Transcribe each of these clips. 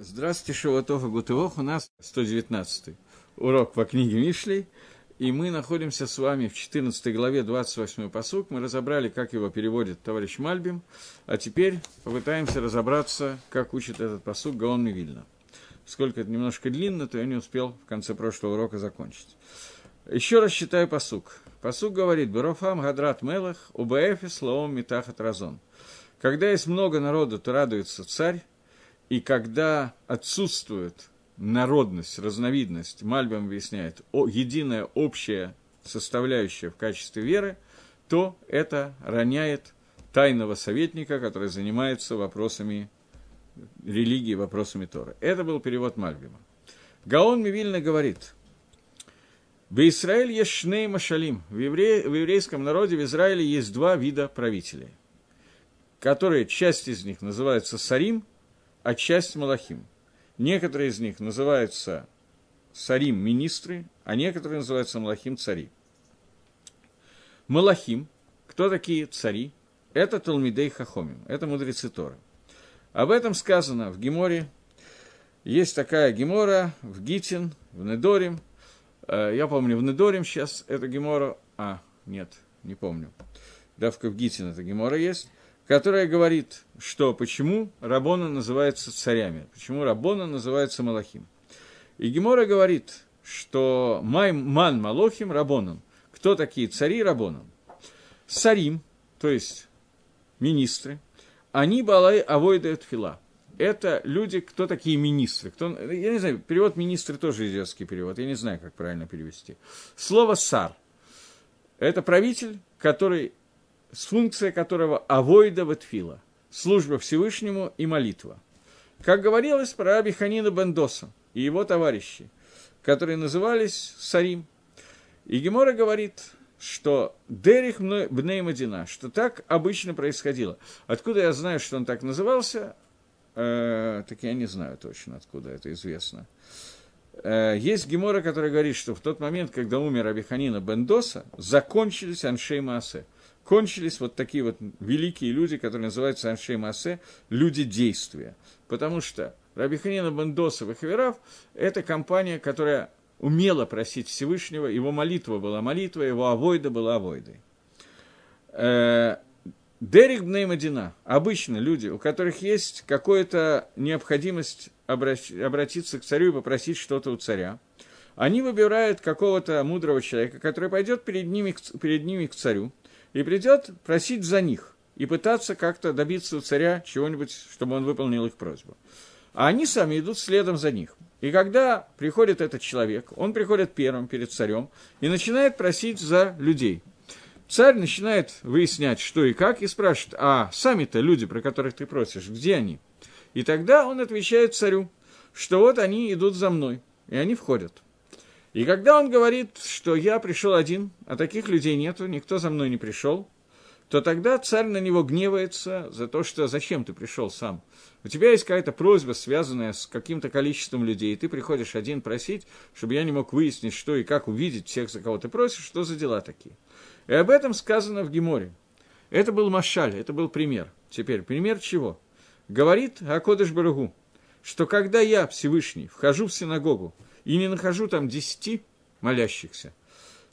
Здравствуйте, Шаватов и Гутывох. У нас 119 урок по книге Мишлей. И мы находимся с вами в 14 главе 28 посук. Мы разобрали, как его переводит товарищ Мальбим. А теперь попытаемся разобраться, как учит этот посук Гаон Мивильна. Сколько это немножко длинно, то я не успел в конце прошлого урока закончить. Еще раз читаю посук. Посук говорит, Берофам Гадрат Мелах, Убаэфис Лаом Митахат Разон. Когда есть много народу, то радуется царь, и когда отсутствует народность, разновидность, Мальбам объясняет, о, единая общая составляющая в качестве веры, то это роняет тайного советника, который занимается вопросами религии, вопросами Торы. Это был перевод Мальбима. Гаон Мивильна говорит, в Израиле есть шней машалим. В, евре... в еврейском народе в Израиле есть два вида правителей, которые, часть из них называется Сарим – а часть Малахим. Некоторые из них называются Сарим – министры, а некоторые называются Малахим – цари. Малахим, кто такие цари? Это Талмидей Хахомим, это мудрецы Торы. Об этом сказано в Геморе. Есть такая Гемора в Гитин, в Недорим. Э, я помню, в Недорим сейчас это Гемора... А, нет, не помню. Давка в Гитин это Гемора есть которая говорит, что почему Рабона называется царями, почему Рабона называется Малахим. И Гемора говорит, что Май, Ман Малохим Рабоном. Кто такие цари Рабоном? Сарим, то есть министры, они балай авойдают фила. Это люди, кто такие министры. Кто, я не знаю, перевод министры тоже идиотский перевод, я не знаю, как правильно перевести. Слово «сар» – это правитель, который с функцией которого авойда ватфила, служба Всевышнему и молитва. Как говорилось про Раби Ханина Бендоса и его товарищи, которые назывались Сарим. И Гемора говорит, что Дерих Бней Мадина, что так обычно происходило. Откуда я знаю, что он так назывался, э, так я не знаю точно, откуда это известно. Э, есть Гемора, который говорит, что в тот момент, когда умер Абиханина Бендоса, закончились Аншей Маасе – кончились вот такие вот великие люди, которые называются Аншей Масе, люди действия. Потому что Рабиханина Бендосов и Хаверав – это компания, которая умела просить Всевышнего, его молитва была молитва, его авойда была авойдой. Э, Дерек Бнеймадина – обычно люди, у которых есть какая-то необходимость обратиться к царю и попросить что-то у царя. Они выбирают какого-то мудрого человека, который пойдет перед ними, перед ними к царю, и придет просить за них и пытаться как-то добиться у царя чего-нибудь, чтобы он выполнил их просьбу. А они сами идут следом за них. И когда приходит этот человек, он приходит первым перед царем и начинает просить за людей. Царь начинает выяснять, что и как, и спрашивает, а сами-то люди, про которых ты просишь, где они? И тогда он отвечает царю, что вот они идут за мной, и они входят. И когда он говорит, что я пришел один, а таких людей нету, никто за мной не пришел, то тогда царь на него гневается за то, что зачем ты пришел сам. У тебя есть какая-то просьба, связанная с каким-то количеством людей, и ты приходишь один просить, чтобы я не мог выяснить, что и как увидеть всех, за кого ты просишь, что за дела такие. И об этом сказано в Геморе. Это был Машаль, это был пример. Теперь, пример чего? Говорит Акодыш Барагу, что когда я, Всевышний, вхожу в синагогу, и не нахожу там десяти молящихся,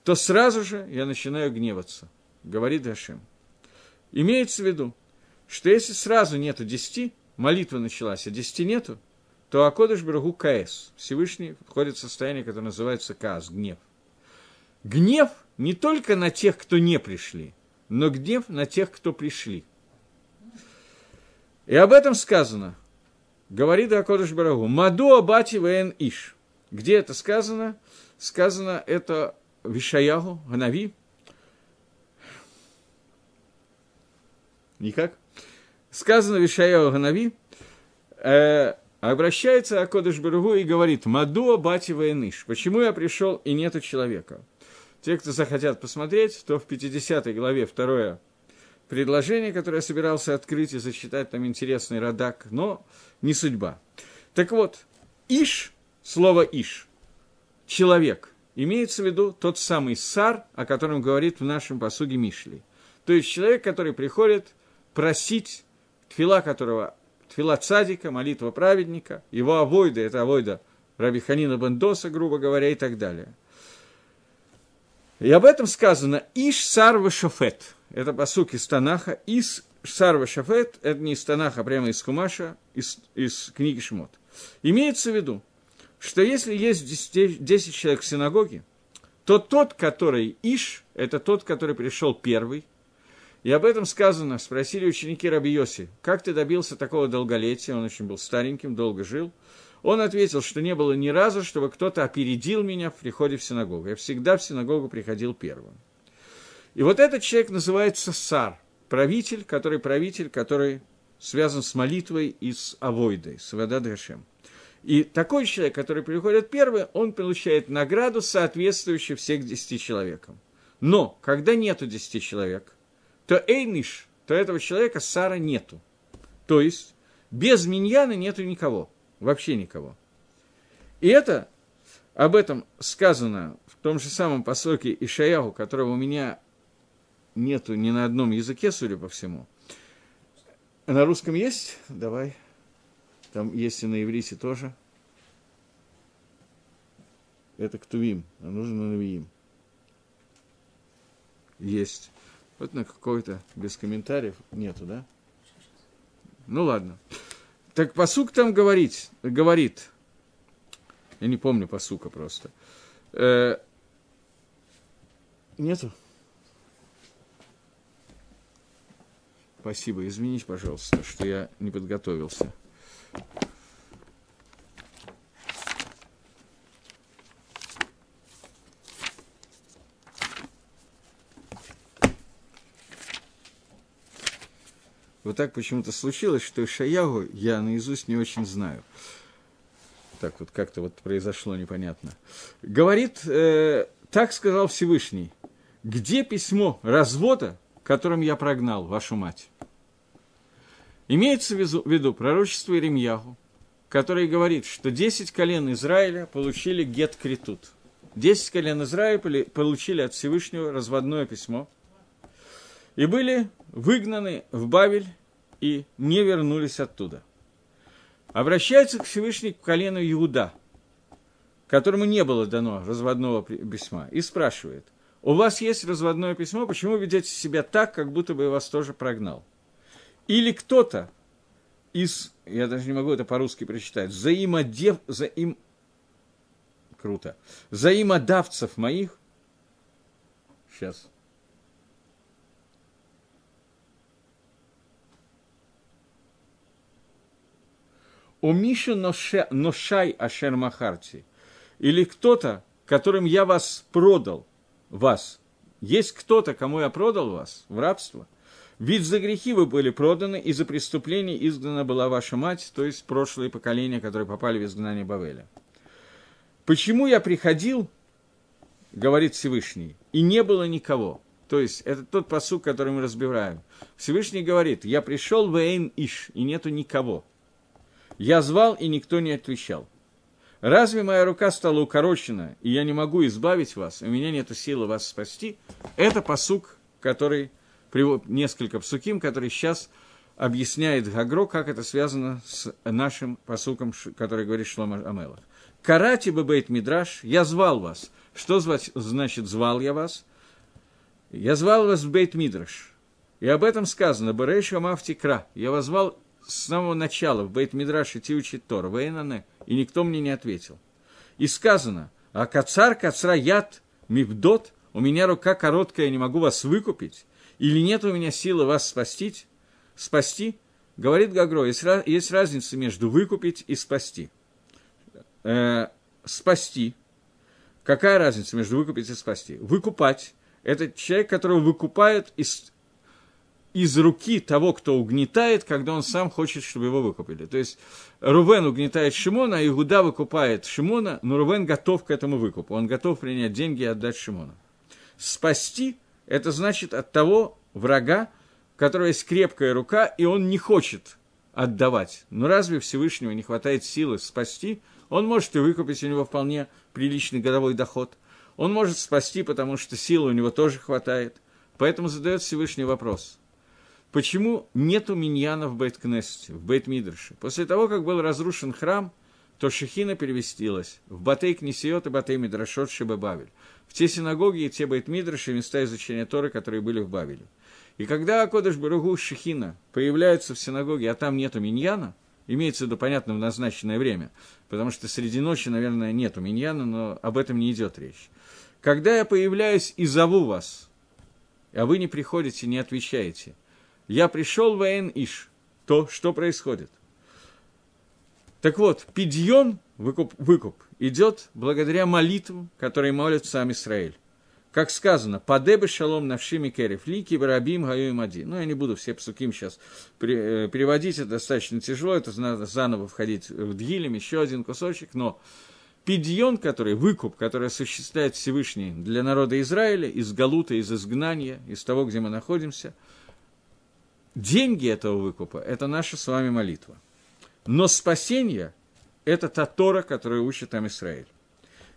то сразу же я начинаю гневаться, говорит Гашем. Имеется в виду, что если сразу нету десяти, молитва началась, а десяти нету, то Акодыш Брагу Каэс, Всевышний входит в состояние, которое называется Каас, гнев. Гнев не только на тех, кто не пришли, но гнев на тех, кто пришли. И об этом сказано. Говорит Акодыш Барагу, Маду Абати Вен Иш. Где это сказано? Сказано это Вишаягу, Ганави. Никак. Сказано Вишаягу Ганави. Э, обращается Акодыш Баругу и говорит, Мадуа Бати Вайныш, почему я пришел и нету человека? Те, кто захотят посмотреть, то в 50 главе второе предложение, которое я собирался открыть и зачитать, там интересный радак, но не судьба. Так вот, Иш – слово «иш» – человек. Имеется в виду тот самый сар, о котором говорит в нашем посуге Мишли. То есть человек, который приходит просить, тфила которого Тфила цадика, молитва праведника, его авойда, это авойда Раби Ханина Бендоса, грубо говоря, и так далее. И об этом сказано «Иш сарва шофет». Это посук из Танаха. «Иш сарва шофет» – это не из Танаха, а прямо из Кумаша, из, из книги Шмот. Имеется в виду, что если есть 10, 10 человек в синагоге, то тот, который Иш, это тот, который пришел первый. И об этом сказано, спросили ученики Раби Йоси, как ты добился такого долголетия, он очень был стареньким, долго жил. Он ответил, что не было ни разу, чтобы кто-то опередил меня в приходе в синагогу. Я всегда в синагогу приходил первым. И вот этот человек называется Сар, правитель, который правитель, который связан с молитвой и с авойдой, с Вададгашем. И такой человек, который приходит первый, он получает награду, соответствующую всех десяти человекам. Но, когда нету десяти человек, то Эйниш, то этого человека Сара нету. То есть, без миньяна нету никого – Вообще никого. И это, об этом сказано в том же самом посоке Ишаяху, которого у меня нету ни на одном языке, судя по всему. На русском есть? Давай. Там есть и на иврите тоже. Это ктувим, а нужно на навиим. Есть. Вот на какой-то без комментариев нету, да? Ну ладно. Так посук там говорит, говорит, я не помню посука просто. Э, нету? Спасибо, извините, пожалуйста, что я не подготовился. Вот так почему-то случилось, что Шаягу я наизусть не очень знаю. Так вот как-то вот произошло непонятно. Говорит, э, так сказал Всевышний, где письмо развода, которым я прогнал вашу мать? Имеется в виду пророчество Иеремьяху, который говорит, что 10 колен Израиля получили гет-критут. 10 колен Израиля получили от Всевышнего разводное письмо – и были выгнаны в Бавель и не вернулись оттуда. Обращается к Всевышнему к колену Иуда, которому не было дано разводного письма, и спрашивает, у вас есть разводное письмо, почему ведете себя так, как будто бы я вас тоже прогнал? Или кто-то из, я даже не могу это по-русски прочитать, взаимодев, взаим, круто, взаимодавцев моих, сейчас, у Миши Ношай Ашер Махарти, или кто-то, которым я вас продал, вас. Есть кто-то, кому я продал вас в рабство. Ведь за грехи вы были проданы, и за преступление изгнана была ваша мать, то есть прошлые поколения, которые попали в изгнание Бавеля. Почему я приходил, говорит Всевышний, и не было никого? То есть, это тот посук, который мы разбираем. Всевышний говорит, я пришел в Эйн Иш, и нету никого. Я звал, и никто не отвечал. Разве моя рука стала укорочена, и я не могу избавить вас, у меня нет силы вас спасти? Это посук, который, несколько псуким, который сейчас объясняет Гагро, как это связано с нашим посуком, который говорит Шлома Амелах. Карати бейт мидраш, я звал вас. Что значит звал я вас? Я звал вас в бейт мидраш. И об этом сказано, Береш Амавтикра. Я вас звал с самого начала в бейт мидраш идти учить Тор, Вейнане, и никто мне не ответил. И сказано, а кацар, кацра, яд, мивдот, у меня рука короткая, я не могу вас выкупить, или нет у меня силы вас спасти, спасти, говорит Гагро, есть, есть разница между выкупить и спасти. Э, спасти. Какая разница между выкупить и спасти? Выкупать – это человек, которого выкупают из из руки того, кто угнетает, когда он сам хочет, чтобы его выкупили. То есть Рувен угнетает Шимона, а Игуда выкупает Шимона, но Рувен готов к этому выкупу. Он готов принять деньги и отдать Шимона. Спасти – это значит от того врага, у которого есть крепкая рука, и он не хочет отдавать. Но разве Всевышнего не хватает силы спасти? Он может и выкупить у него вполне приличный годовой доход. Он может спасти, потому что силы у него тоже хватает. Поэтому задает Всевышний вопрос – почему нету миньяна в Бейт-Кнессете, в Бейт-Мидрше. После того, как был разрушен храм, то Шехина перевестилась в Батей Кнесиот и Батей Мидрашот Шебе в те синагоги и те Бейт-Мидрши, места изучения Торы, которые были в Бавеле. И когда Акодыш Баругу Шехина появляется в синагоге, а там нету миньяна, имеется в виду, понятно, в назначенное время, потому что среди ночи, наверное, нету миньяна, но об этом не идет речь. Когда я появляюсь и зову вас, а вы не приходите, не отвечаете, я пришел в Эн Иш, то что происходит? Так вот, пидьон, выкуп, выкуп, идет благодаря молитвам, которые молят сам Израиль. Как сказано, «Падебы шалом навшими керев, лики барабим гаю мади». Ну, я не буду все псуким сейчас э, переводить, это достаточно тяжело, это надо заново входить в Дгилем, еще один кусочек, но пидьон, который, выкуп, который осуществляет Всевышний для народа Израиля, из Галута, из изгнания, из того, где мы находимся, деньги этого выкупа – это наша с вами молитва. Но спасение – это та Тора, которую учит там Израиль.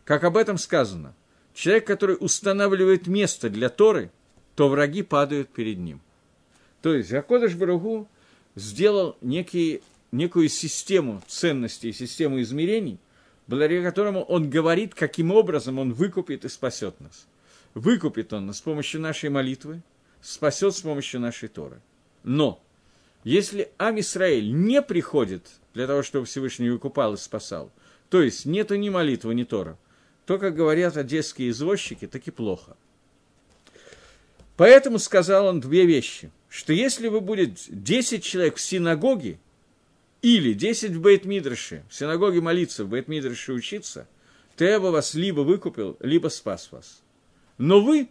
Как об этом сказано – Человек, который устанавливает место для Торы, то враги падают перед ним. То есть Акодыш Барагу сделал некий, некую систему ценностей, систему измерений, благодаря которому он говорит, каким образом он выкупит и спасет нас. Выкупит он нас с помощью нашей молитвы, спасет с помощью нашей Торы. Но если Ам Исраиль не приходит для того, чтобы Всевышний выкупал и спасал, то есть нету ни молитвы, ни Тора – то, как говорят одесские извозчики, таки плохо. Поэтому сказал он две вещи, что если вы будет 10 человек в синагоге, или 10 в Бейт-Мидрше, в синагоге молиться, в Бейт-Мидрше учиться, то я бы вас либо выкупил, либо спас вас. Но вы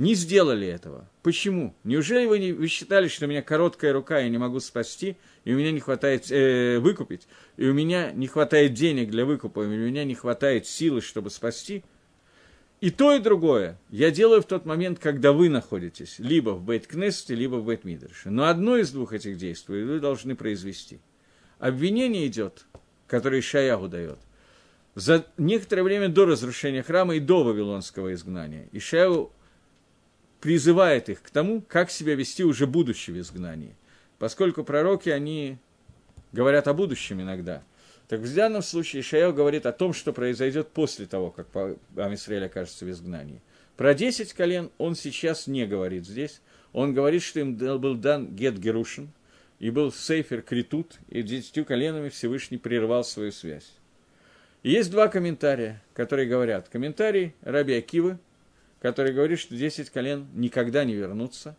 не сделали этого. Почему? Неужели вы, не, вы считали, что у меня короткая рука, я не могу спасти, и у меня не хватает э, выкупить, и у меня не хватает денег для выкупа, и у меня не хватает силы, чтобы спасти? И то, и другое я делаю в тот момент, когда вы находитесь либо в Бейт-Кнессете, либо в Бейт-Мидрше. Но одно из двух этих действий вы должны произвести. Обвинение идет, которое Шаягу дает, за некоторое время до разрушения храма и до Вавилонского изгнания. Ишаяу призывает их к тому, как себя вести уже будучи в изгнании. Поскольку пророки, они говорят о будущем иногда. Так в данном случае Ишаэл говорит о том, что произойдет после того, как Амисраэль окажется в изгнании. Про 10 колен он сейчас не говорит здесь. Он говорит, что им был дан Гет Герушин, и был Сейфер Критут, и десятью коленами Всевышний прервал свою связь. И есть два комментария, которые говорят. Комментарий Раби Акивы – который говорит, что 10 колен никогда не вернутся.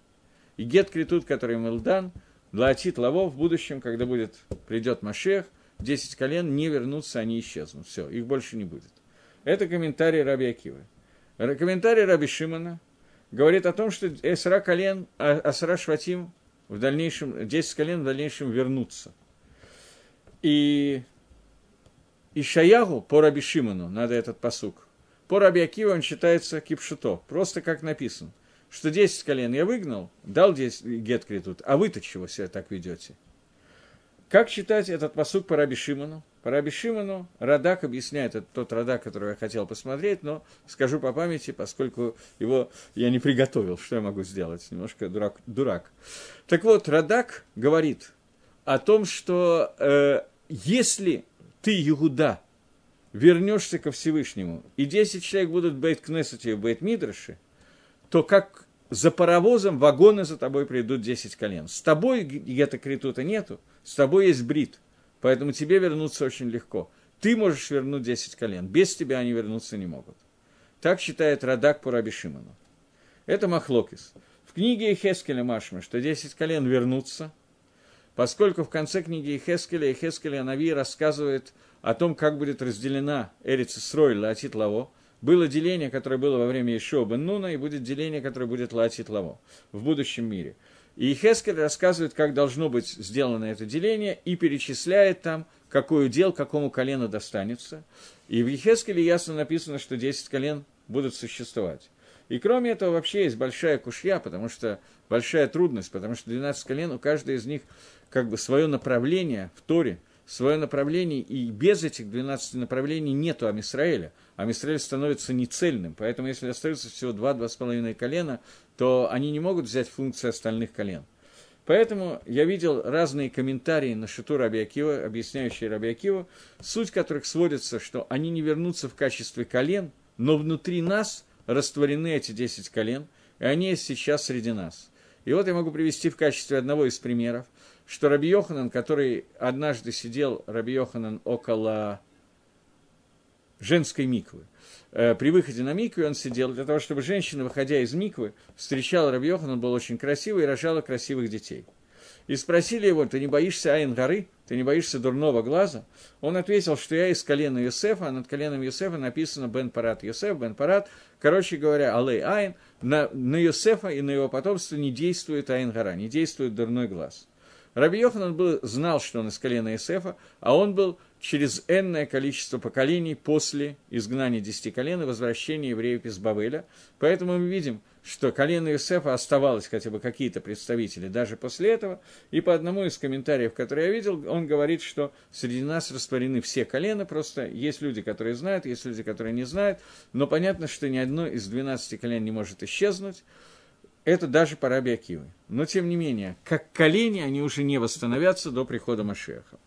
И Гет Критут, который Мелдан, Лаатит Лаво в будущем, когда будет, придет Машех, 10 колен не вернутся, они исчезнут. Все, их больше не будет. Это комментарий Раби Акивы. Комментарий Раби Шимона говорит о том, что Эсра колен, а, Асра Шватим в дальнейшем, 10 колен в дальнейшем вернутся. И Ишаягу по Раби Шимону, надо этот посук, по Раби Акива он считается кипшуто, просто как написано, что 10 колен я выгнал, дал 10 гет критут, а вы-то чего себя так ведете? Как читать этот посук по Раби Шимону? По Раби Шимону Радак объясняет, это тот Радак, который я хотел посмотреть, но скажу по памяти, поскольку его я не приготовил, что я могу сделать, немножко дурак. дурак. Так вот, Радак говорит о том, что э, если ты, Иуда, вернешься ко Всевышнему, и 10 человек будут в Бейт-Кнессете и в Бейт-Мидраше, то как за паровозом вагоны за тобой придут 10 колен. С тобой где-то критута нету, с тобой есть брит, поэтому тебе вернуться очень легко. Ты можешь вернуть 10 колен, без тебя они вернуться не могут. Так считает Радак по Раби. Это Махлокис. В книге Хескеля Машма, что 10 колен вернутся, поскольку в конце книги Хескеля Хескеля Нави рассказывает о том, как будет разделена Эрица Срой Лаатит Лаво. Было деление, которое было во время Ишуа бен Нуна, и будет деление, которое будет Лаатит Лаво в будущем мире. И Хескель рассказывает, как должно быть сделано это деление, и перечисляет там, какой удел какому колену достанется. И в Ехескеле ясно написано, что 10 колен будут существовать. И кроме этого вообще есть большая кушья, потому что большая трудность, потому что 12 колен, у каждой из них как бы свое направление в Торе – свое направление, и без этих 12 направлений нету Амисраэля. Амисраэль становится нецельным, поэтому если остается всего 2-2,5 колена, то они не могут взять функции остальных колен. Поэтому я видел разные комментарии на Шиту Рабиакива, объясняющие Рабиакива, суть которых сводится, что они не вернутся в качестве колен, но внутри нас растворены эти 10 колен, и они есть сейчас среди нас. И вот я могу привести в качестве одного из примеров, что Раби Йоханан, который однажды сидел, Раби Йоханан, около женской миквы, э, при выходе на микву он сидел для того, чтобы женщина, выходя из миквы, встречала Раби Йоханан, был очень красивый и рожала красивых детей. И спросили его, ты не боишься Айн горы, ты не боишься дурного глаза? Он ответил, что я из колена Юсефа, а над коленом Юсефа написано Бен Парат Юсеф, Бен Парат, короче говоря, Алей Айн, на, на Юсефа и на его потомство не действует Айн гора, не действует дурной глаз. Раби Йоханан был, знал, что он из колена Исефа, а он был через энное количество поколений после изгнания десяти колен и возвращения евреев из Бавеля. Поэтому мы видим, что колено Исефа оставалось хотя бы какие-то представители даже после этого. И по одному из комментариев, который я видел, он говорит, что среди нас растворены все колена, просто есть люди, которые знают, есть люди, которые не знают, но понятно, что ни одно из 12 колен не может исчезнуть. Это даже по Раби Акивы. Но, тем не менее, как колени, они уже не восстановятся до прихода Машеха.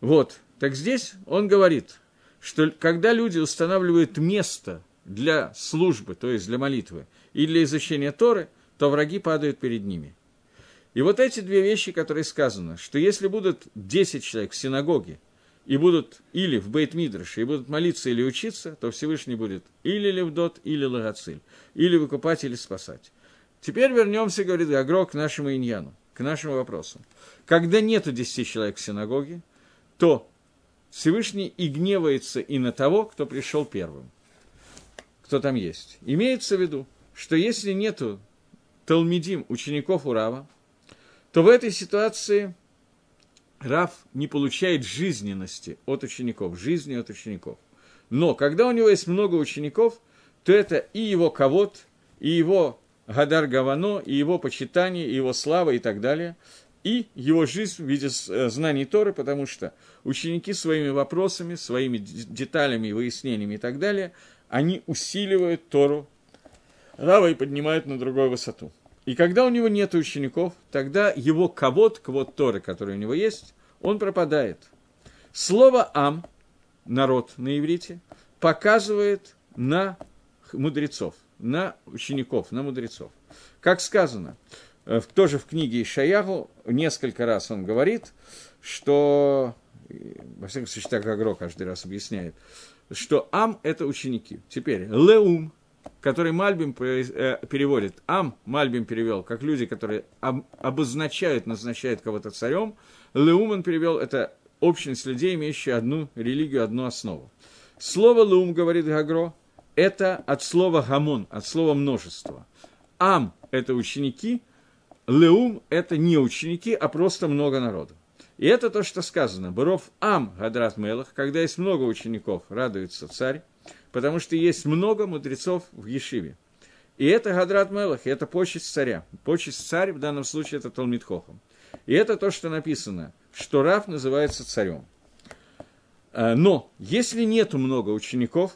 Вот. Так здесь он говорит, что когда люди устанавливают место для службы, то есть для молитвы, и для изучения Торы, то враги падают перед ними. И вот эти две вещи, которые сказано, что если будут 10 человек в синагоге, и будут или в бейт мидраше и будут молиться или учиться, то Всевышний будет или Левдот, или Лагациль, или выкупать, или спасать. Теперь вернемся, говорит Гагро, к нашему иньяну, к нашему вопросу. Когда нету десяти человек в синагоге, то Всевышний и гневается и на того, кто пришел первым, кто там есть. Имеется в виду, что если нету Талмидим, учеников Урава, то в этой ситуации Рав не получает жизненности от учеников, жизни от учеников. Но когда у него есть много учеников, то это и его ковод, и его Гадар Гавано, и его почитание, и его слава и так далее, и его жизнь в виде э, знаний Торы, потому что ученики своими вопросами, своими деталями, выяснениями и так далее, они усиливают Тору Рава и поднимают на другую высоту. И когда у него нет учеников, тогда его ковод, ковод Торы, который у него есть, он пропадает. Слово «ам», народ на иврите, показывает на мудрецов – на учеников, на мудрецов. Как сказано, э, тоже в книге Ишаяху несколько раз он говорит, что, во всяком случае, так Агро каждый раз объясняет, что Ам – это ученики. Теперь Леум, который Мальбим э, переводит, Ам Мальбим перевел, как люди, которые обозначают, назначают кого-то царем, Леум он перевел, это общность людей, имеющая одну религию, одну основу. Слово Леум, говорит Гагро, это от слова гамон, от слова множество. Ам – это ученики, леум – это не ученики, а просто много народу. И это то, что сказано. Баров ам гадрат мелах, когда есть много учеников, радуется царь, потому что есть много мудрецов в Ешиве. И это гадрат мелах, это почесть царя. Почесть царь в данном случае это Талмит Хохам. И это то, что написано, что Раф называется царем. А, но если нету много учеников,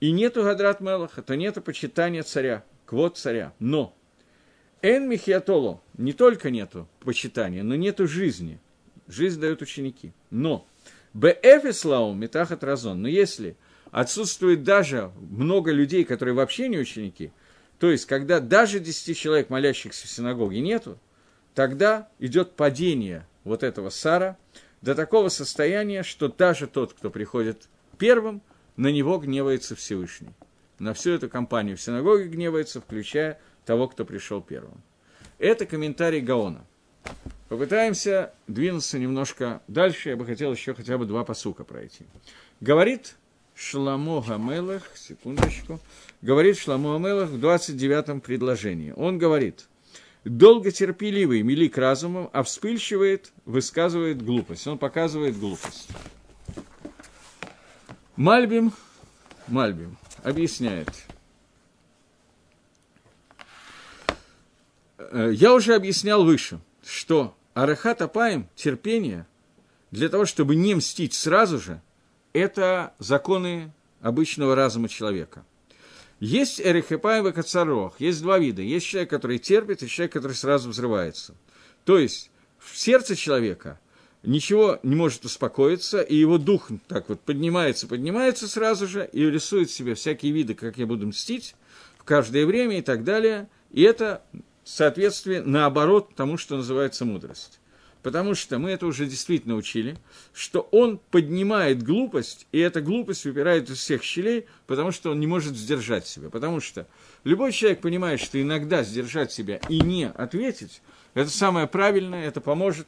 и нету Гадрат Мелаха, то нету почитания царя, квот царя. Но Эн Михиатоло не только нету почитания, но нету жизни. Жизнь дают ученики. Но Бэфислау Метахат Разон. Но если отсутствует даже много людей, которые вообще не ученики, то есть, когда даже 10 человек, молящихся в синагоге, нету, тогда идет падение вот этого сара до такого состояния, что даже тот, кто приходит первым, на него гневается Всевышний. На всю эту компанию в синагоге гневается, включая того, кто пришел первым. Это комментарий Гаона. Попытаемся двинуться немножко дальше. Я бы хотел еще хотя бы два посука пройти. Говорит Шламо Гамелах, секундочку, говорит Шламо Гамелах в 29-м предложении. Он говорит, долготерпеливый милик разумом, а вспыльчивает, высказывает глупость. Он показывает глупость. Мальбим, Мальбим объясняет. Э, я уже объяснял выше, что Арахат Апаем, терпение, для того, чтобы не мстить сразу же, это законы обычного разума человека. Есть Эрехепаем и Кацарох, есть два вида. Есть человек, который терпит, и человек, который сразу взрывается. То есть в сердце человека ничего не может успокоиться, и его дух так вот поднимается, поднимается сразу же, и рисует себе всякие виды, как я буду мстить в каждое время и так далее. И это соответствие наоборот тому, что называется мудрость. Потому что мы это уже действительно учили, что он поднимает глупость, и эта глупость выпирает из всех щелей, потому что он не может сдержать себя. Потому что любой человек понимает, что иногда сдержать себя и не ответить, это самое правильное, это поможет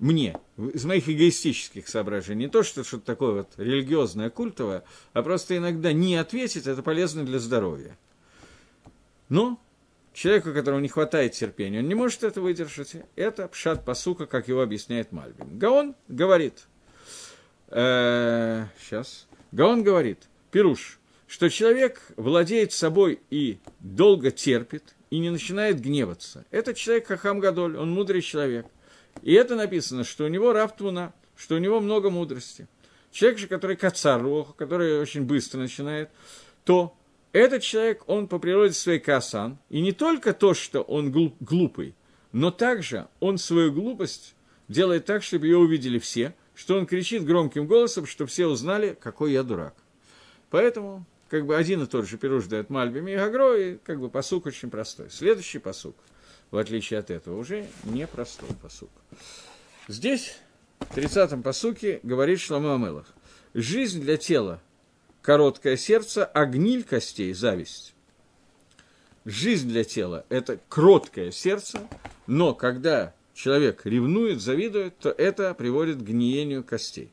мне, из моих эгоистических соображений. Не то, что что-то такое вот религиозное, культовое, а просто иногда не ответить, это полезно для здоровья. Но человеку, которому не хватает терпения, он не может это выдержать. Это пшат посука, как его объясняет Мальбим. Гаон говорит, э, сейчас, Гаон говорит, Пируш, что человек владеет собой и долго терпит, и не начинает гневаться. Это человек Хахам Гадоль, он мудрый человек. И это написано, что у него рафтвуна, что у него много мудрости. Человек же, который кацар, который очень быстро начинает, то этот человек, он по природе своей касан, и не только то, что он глупый, но также он свою глупость делает так, чтобы ее увидели все, что он кричит громким голосом, чтобы все узнали, какой я дурак. Поэтому как бы один и тот же пируш дает Мальбим и Гагро, и как бы посук очень простой. Следующий посук, в отличие от этого, уже непростой посук. Здесь, в 30-м посуке, говорит Шламу Амелах. Жизнь для тела короткое сердце, а гниль костей – зависть. Жизнь для тела – это кроткое сердце, но когда человек ревнует, завидует, то это приводит к гниению костей.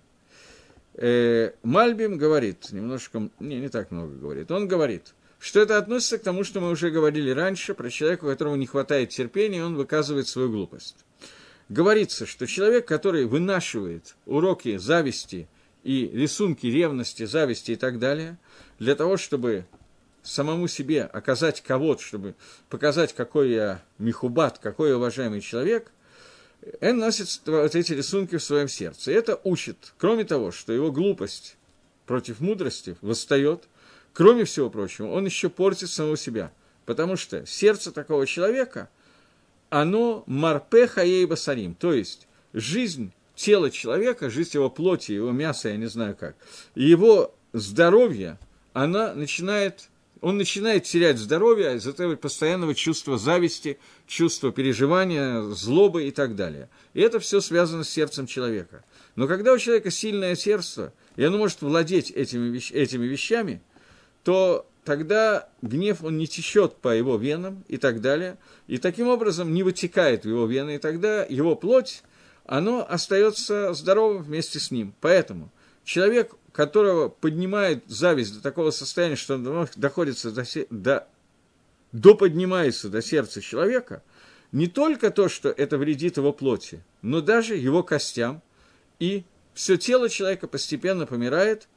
Э, Мальбим говорит, немножко, не, не так много говорит, он говорит, что это относится к тому, что мы уже говорили раньше, про человека, у которого не хватает терпения, он выказывает свою глупость. Говорится, что человек, который вынашивает уроки зависти – и рисунки ревности, зависти и так далее, для того, чтобы самому себе оказать кого-то, чтобы показать, какой я михубат, какой я уважаемый человек, он носит вот эти рисунки в своем сердце. И это учит, кроме того, что его глупость против мудрости восстает, кроме всего прочего, он еще портит самого себя. Потому что сердце такого человека, оно марпе хаей басарим, то есть жизнь тело человека, жизнь его плоти, его мяса, я не знаю как, его здоровье, она начинает, он начинает терять здоровье из-за этого постоянного чувства зависти, чувства переживания, злобы и так далее. И это все связано с сердцем человека. Но когда у человека сильное сердце, и оно может владеть этими, вещ- этими вещами, то тогда гнев, он не течет по его венам и так далее, и таким образом не вытекает в его вены, и тогда его плоть, оно остается здоровым вместе с ним. Поэтому человек, которого поднимает зависть до такого состояния, что он доходится до, до, до поднимается до сердца человека, не только то, что это вредит его плоти, но даже его костям, и все тело человека постепенно помирает,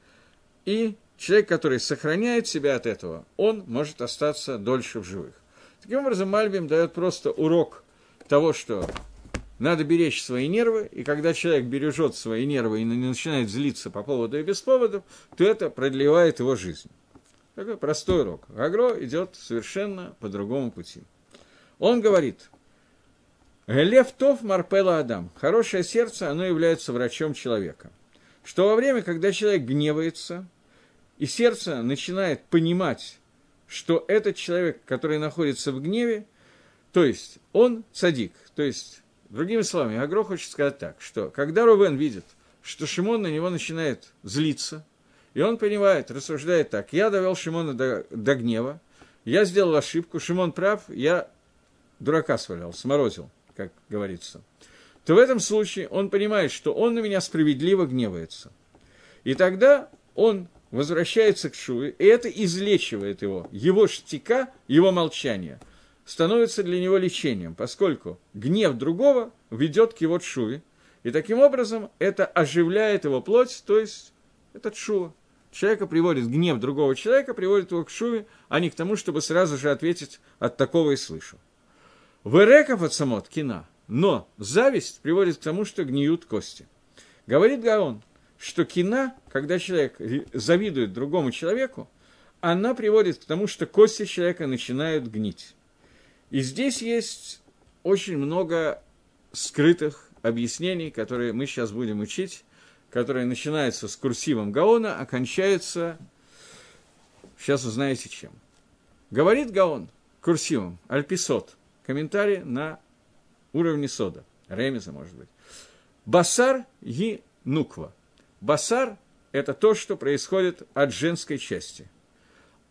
и человек, который сохраняет себя от этого, он может остаться дольше в живых. Таким образом, Мальбим дает просто урок того, что надо беречь свои нервы, и когда человек бережет свои нервы и начинает злиться по поводу и без повода, то это продлевает его жизнь. Такой простой урок. Агро идет совершенно по другому пути. Он говорит, Лев Тов Марпела Адам. Хорошее сердце, оно является врачом человека. Что во время, когда человек гневается, и сердце начинает понимать, что этот человек, который находится в гневе, то есть он садик, то есть Другими словами, Агро хочет сказать так, что когда Рувен видит, что Шимон на него начинает злиться, и он понимает, рассуждает так, я довел Шимона до, до гнева, я сделал ошибку, Шимон прав, я дурака свалял, сморозил, как говорится, то в этом случае он понимает, что он на меня справедливо гневается. И тогда он возвращается к Шуве, и это излечивает его, его штика, его молчание – становится для него лечением, поскольку гнев другого ведет к его тшуве, и таким образом это оживляет его плоть, то есть это тшува. Человека приводит, гнев другого человека приводит его к шуве, а не к тому, чтобы сразу же ответить от такого и слышу. Вереков от самот кина, но зависть приводит к тому, что гниют кости. Говорит Гаон, что кина, когда человек завидует другому человеку, она приводит к тому, что кости человека начинают гнить. И здесь есть очень много скрытых объяснений, которые мы сейчас будем учить, которые начинаются с курсивом Гаона, а сейчас узнаете чем. Говорит Гаон курсивом, альписот, комментарий на уровне сода, ремеза, может быть. Басар и нуква. Басар – это то, что происходит от женской части.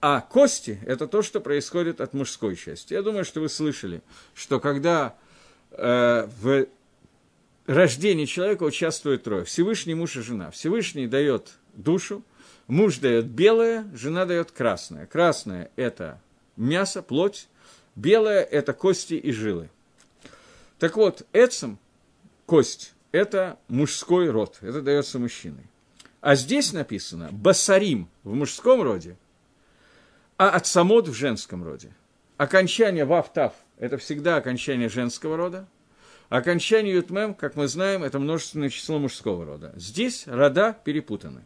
А кости – это то, что происходит от мужской части. Я думаю, что вы слышали, что когда э, в рождении человека участвует трое. Всевышний муж и жена. Всевышний дает душу, муж дает белое, жена дает красное. Красное – это мясо, плоть, белое – это кости и жилы. Так вот, эцем, кость, это мужской род, это дается мужчиной. А здесь написано басарим в мужском роде, а ацамот в женском роде. Окончание вафтав – это всегда окончание женского рода, окончание ютмем, как мы знаем, это множественное число мужского рода. Здесь рода перепутаны.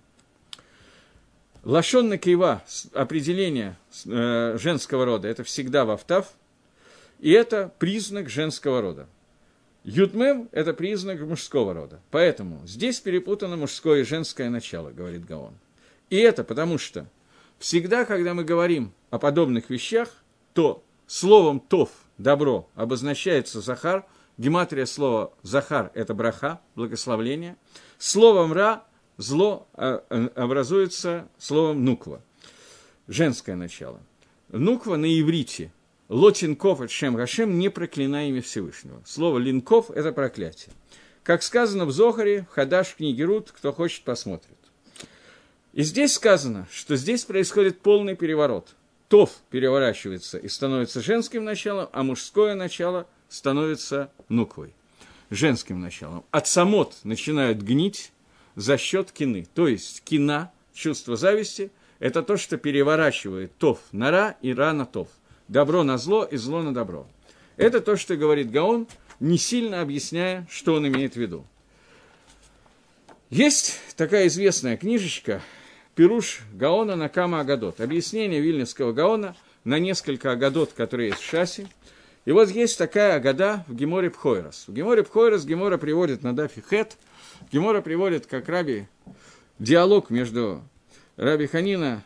Лашон на кива, определение э, женского рода, это всегда вафтав, и это признак женского рода. Ютмем – это признак мужского рода. Поэтому здесь перепутано мужское и женское начало, говорит Гаон. И это потому что всегда, когда мы говорим о подобных вещах, то словом «тов» – добро обозначается Захар, гематрия слова «Захар» – это браха, благословление, словом «ра» зло а, э, образуется словом «нуква», женское начало. Нуква на иврите Лотинков от Шем Гашем не проклинай имя Всевышнего. Слово линков – это проклятие. Как сказано в Зохаре, в Хадаш книги Рут, кто хочет, посмотрит. И здесь сказано, что здесь происходит полный переворот. Тов переворачивается и становится женским началом, а мужское начало становится нуквой, женским началом. От самот начинают гнить, за счет кины. То есть кина, чувство зависти, это то, что переворачивает тов на ра и ра на тов. Добро на зло и зло на добро. Это то, что говорит Гаон, не сильно объясняя, что он имеет в виду. Есть такая известная книжечка Пируш Гаона на Кама Агадот. Объяснение вильнюсского Гаона на несколько Агадот, которые есть в Шасе. И вот есть такая Агада в Геморе Пхойрос. В Геморе Пхойрос Гемора приводит на Дафи Хет – Гемора приводит как раби диалог между раби Ханина,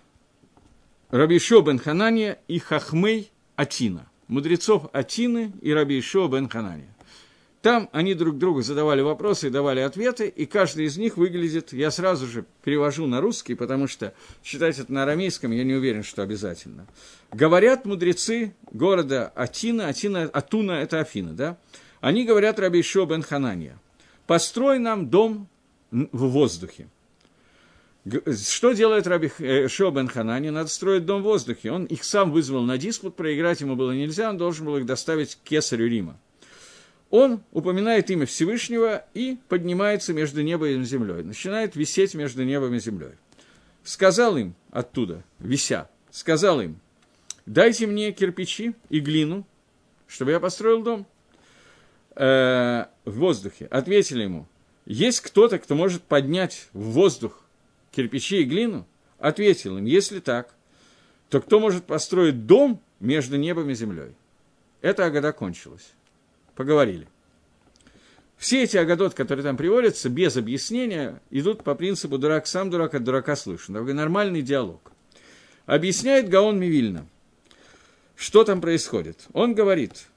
раби Ишо бен Ханания и Хахмей Атина, мудрецов Атины и раби Ишо бен Ханания. Там они друг другу задавали вопросы и давали ответы, и каждый из них выглядит, я сразу же перевожу на русский, потому что читать это на арамейском я не уверен, что обязательно. Говорят мудрецы города Атина, Атина, Атуна – это Афина, да? Они говорят Раби Шо бен Ханания – построй нам дом в воздухе. Что делает Раби э, Шобен Ханани? Надо строить дом в воздухе. Он их сам вызвал на диспут, проиграть ему было нельзя, он должен был их доставить к кесарю Рима. Он упоминает имя Всевышнего и поднимается между небом и землей, начинает висеть между небом и землей. Сказал им оттуда, вися, сказал им, дайте мне кирпичи и глину, чтобы я построил дом э, в воздухе. Ответили ему, есть кто-то, кто может поднять в воздух кирпичи и глину? Ответил им, если так, то кто может построить дом между небом и землей? Это Агада кончилась. Поговорили. Все эти агадот, которые там приводятся, без объяснения, идут по принципу «дурак сам, дурак от дурака слышен». Такой нормальный диалог. Объясняет Гаон Мивильна, что там происходит. Он говорит,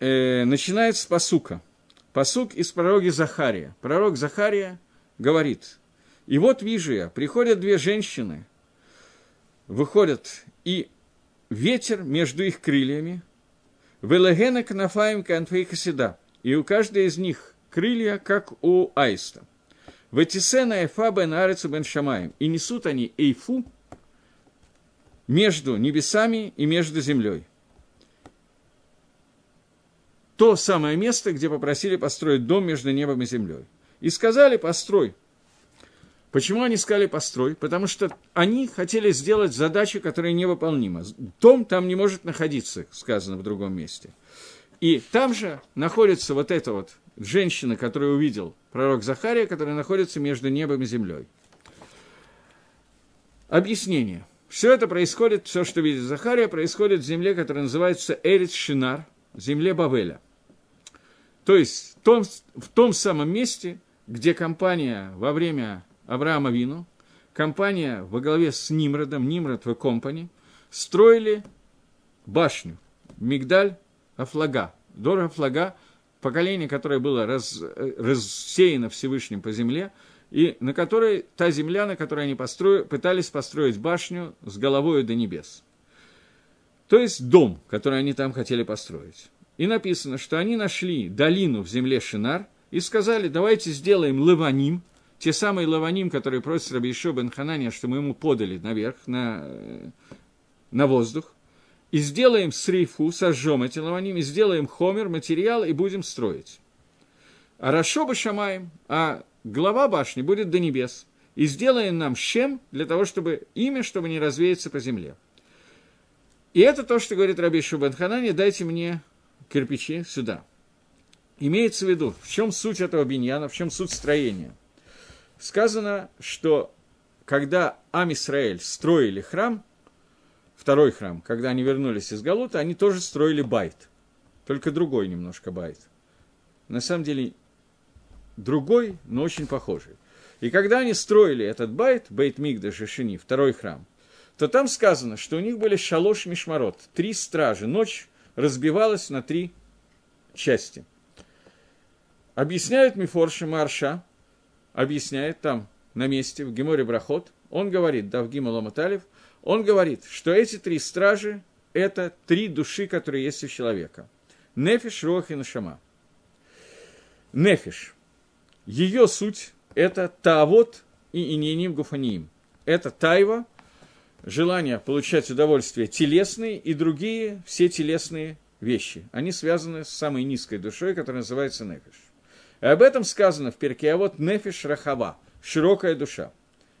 э, начинается с посука. Посук из пророги Захария. Пророк Захария говорит, и вот вижу я, приходят две женщины, выходят, и ветер между их крыльями, велегена кнафаем канфей хасида, и у каждой из них крылья, как у аиста. Ветисена эфа бен арецу бен шамаем, и несут они эйфу между небесами и между землей то самое место, где попросили построить дом между небом и землей. И сказали, построй. Почему они сказали построй? Потому что они хотели сделать задачу, которая невыполнима. Дом там не может находиться, сказано в другом месте. И там же находится вот эта вот женщина, которую увидел пророк Захария, которая находится между небом и землей. Объяснение. Все это происходит, все, что видит Захария, происходит в земле, которая называется Эрит Шинар, земле Бавеля – То есть в том, в том самом месте, где компания во время Авраама Вину, компания во главе с Нимродом, Нимрод в компании, строили башню, Мигдаль Афлага, Дор Афлага, поколение, которое было раз, рассеяно Всевышним по земле, и на которой, та земля, на которой они построили, пытались построить башню с головой до небес. То есть дом, который они там хотели построить. И написано, что они нашли долину в земле Шинар и сказали, давайте сделаем лаваним, те самые лаваним, которые просят Раби Ишо бен Ханания, что мы ему подали наверх, на, на воздух, и сделаем срифу, сожжем эти лаваним, и сделаем хомер, материал, и будем строить. А Рашоба Шамаем, а глава башни будет до небес, и сделаем нам щем для того, чтобы имя, чтобы не развеяться по земле. И это то, что говорит Раби Шубан Ханани, дайте мне кирпичи сюда. Имеется в виду, в чем суть этого биньяна, в чем суть строения. Сказано, что когда Ам Исраэль строили храм, второй храм, когда они вернулись из Галута, они тоже строили байт, только другой немножко בית. На самом деле другой, но очень похожий. И когда они строили этот בית, בית מקדש שני, второй храм, то там сказано, что у них были שלוש משמרות, три стражи. Ночь разбивалась на три части. Объясняет מפרש מהרש״א, объясняет там на месте, в Геморе Брахот, он говорит, да, в גימל עמוד אלף, он говорит, что эти три стражи – это три души, которые есть у человека. Нефиш, Рох и Нашама. Нефиш – ее суть – это таавот и ининим гуфаниим. Это тайва, желание получать удовольствие телесные и другие все телесные вещи. Они связаны с самой низкой душой, которая называется нефиш. Об этом сказано в перке, а вот нефиш рахава, широкая душа.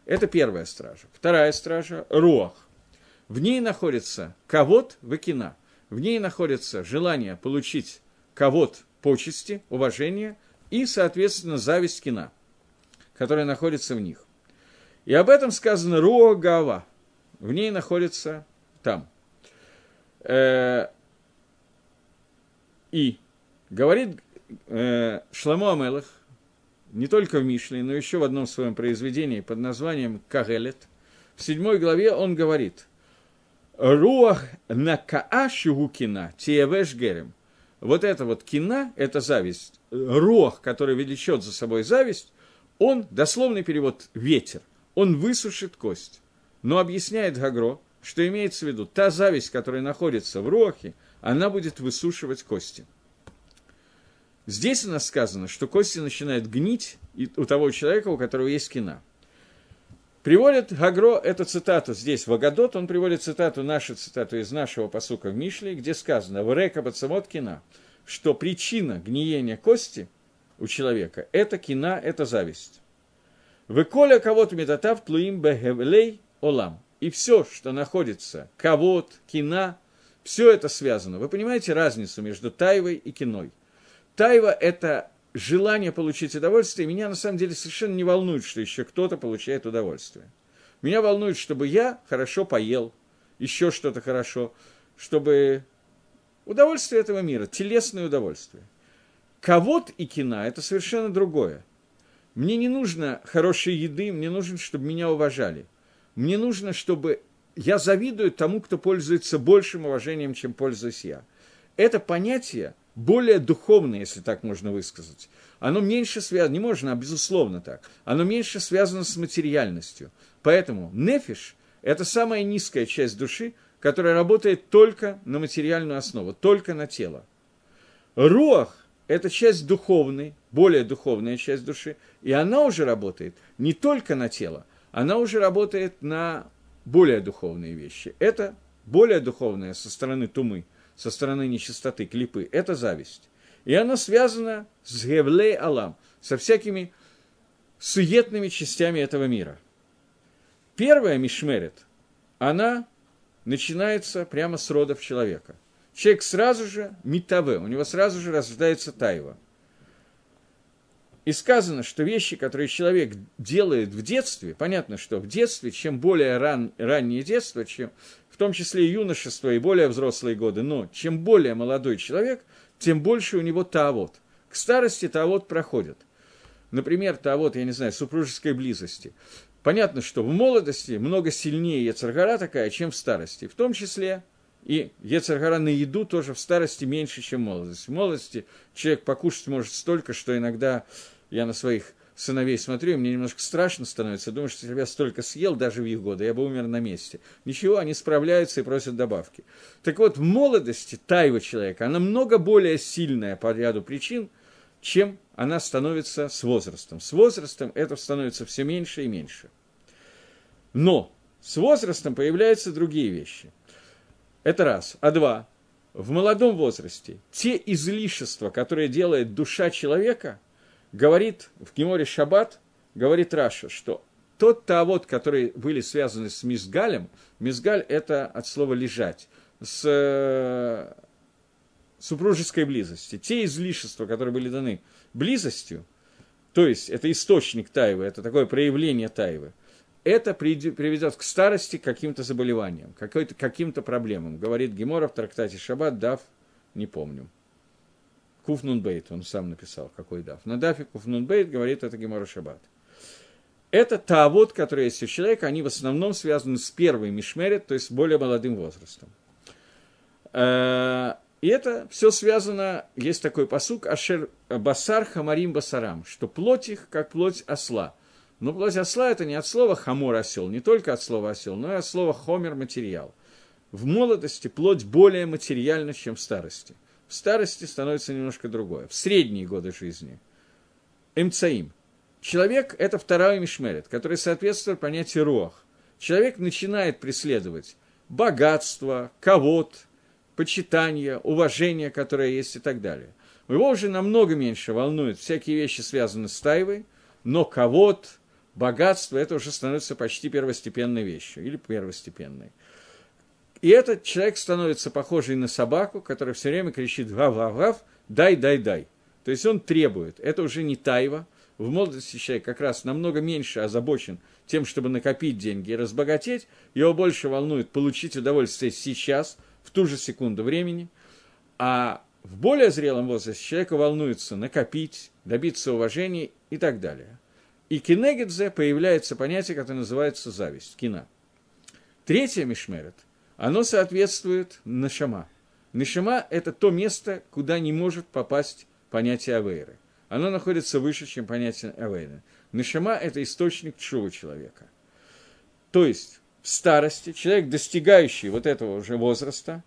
Это первая стража. Вторая стража – руах. В ней находится кавод выкина. В ней находится желание получить кавод почести, уважение – и, соответственно, зависть кина, которая находится в них. И об этом сказано Руа Гава. В ней находится там. Э, и говорит э, Амелах, не только в Мишле, но еще в одном своем произведении под названием Кагелет, в седьмой главе он говорит, Руах накаа шугукина тиевеш герем. Вот это вот кина, это зависть, рог, который влечет за собой зависть, он, дословный перевод, ветер, он высушит кость. Но объясняет Гагро, что имеется в виду, та зависть, которая находится в рохе, она будет высушивать кости. Здесь у нас сказано, что кости начинают гнить у того человека, у которого есть кина. Приводит Гагро эту цитату здесь, в Агадот, он приводит цитату, нашу цитату из нашего посука в Мишле, где сказано «В река пацамот кина», что причина гниения кости у человека – это кина, это зависть. Выколя кого-то метатав тлуим бегевлей олам. И все, что находится, кого-то, кина, все это связано. Вы понимаете разницу между тайвой и киной? Тайва – это желание получить удовольствие, и меня на самом деле совершенно не волнует, что еще кто-то получает удовольствие. Меня волнует, чтобы я хорошо поел, еще что-то хорошо, чтобы Удовольствие этого мира, телесное удовольствие. Ковод и кина – это совершенно другое. Мне не нужно хорошей еды, мне нужно, чтобы меня уважали. Мне нужно, чтобы я завидую тому, кто пользуется большим уважением, чем пользуюсь я. Это понятие более духовное, если так можно высказать. Оно меньше связано, не можно, а безусловно так, оно меньше связано с материальностью. Поэтому нефиш – это самая низкая часть души – которая работает только на материальную основу, только на тело. Руах – это часть духовной, более духовная часть души, и она уже работает не только на тело, она уже работает на более духовные вещи. Это более духовное со стороны тумы, со стороны нечистоты, клипы – это зависть. И она связана с Гевлей Алам, со всякими суетными частями этого мира. Первая Мишмерет, она начинается прямо с родов человека. Человек сразу же митаве, у него сразу же рождается тайва. И сказано, что вещи, которые человек делает в детстве, понятно, что в детстве, чем более ран, раннее детство, чем, в том числе и юношество, и более взрослые годы, но чем более молодой человек, тем больше у него таавот. К старости тавод проходят. Например, тавод, я не знаю, супружеской близости. Понятно, что в молодости много сильнее Ецаргара такая, чем в старости. В том числе и Ецаргара на еду тоже в старости меньше, чем в молодости. В молодости человек покушать может столько, что иногда я на своих сыновей смотрю, и мне немножко страшно становится. Думаю, что я столько съел даже в их годы, я бы умер на месте. Ничего, они справляются и просят добавки. Так вот, в молодости тайва человека, она много более сильная по ряду причин, чем она становится с возрастом. С возрастом это становится все меньше и меньше. Но с возрастом появляются другие вещи. Это раз. А два. В молодом возрасте те излишества, которые делает душа человека, говорит в Геморе Шаббат, говорит Раша, что тот тавод, которые были связаны с мизгалем, мизгаль – это от слова «лежать», с э, супружеской близости, те излишества, которые были даны близостью, то есть это источник тайвы, это такое проявление тайвы, это приведет к старости, к каким-то заболеваниям, каким-то проблемам. Говорит Гемора в трактате Шаббат, дав, не помню. Куфнунбейт, он сам написал, какой дав. На дафе Куфнунбейт говорит это Гемора Шаббат. Это таавод, который есть у человека, они в основном связаны с первой мишмерет, то есть с более молодым возрастом. Э, и это все связано, есть такой посук, Ашер Басар Хамарим Басарам, что плоть их, как плоть осла. Но плоть осла это не от слова хамор осел, не только от слова осел, но и от слова хомер материал. В молодости плоть более материальна, чем в старости. В старости становится немножко другое. В средние годы жизни. Эмцаим. Человек – это вторая мишмерет, который соответствует понятию руах. Человек начинает преследовать богатство, ковод, почитание, уважение, которое есть и так далее. Его уже намного меньше волнуют всякие вещи, связанные с тайвой, но ковод, богатство, это уже становится почти первостепенной вещью, или первостепенной. И этот человек становится похожий на собаку, которая все время кричит «гав-гав-гав», «дай, дай, дай». То есть он требует. Это уже не тайва. В молодости человек как раз намного меньше озабочен тем, чтобы накопить деньги и разбогатеть. Его больше волнует получить удовольствие сейчас, в ту же секунду времени. А в более зрелом возрасте человека волнуется накопить, добиться уважения и так далее. И кинегидзе появляется понятие, которое называется зависть, кина. Третье мишмерет, оно соответствует нашама. Нашама – это то место, куда не может попасть понятие авейры. Оно находится выше, чем понятие авейры. Нашама – это источник чува человека. То есть, в старости человек, достигающий вот этого уже возраста,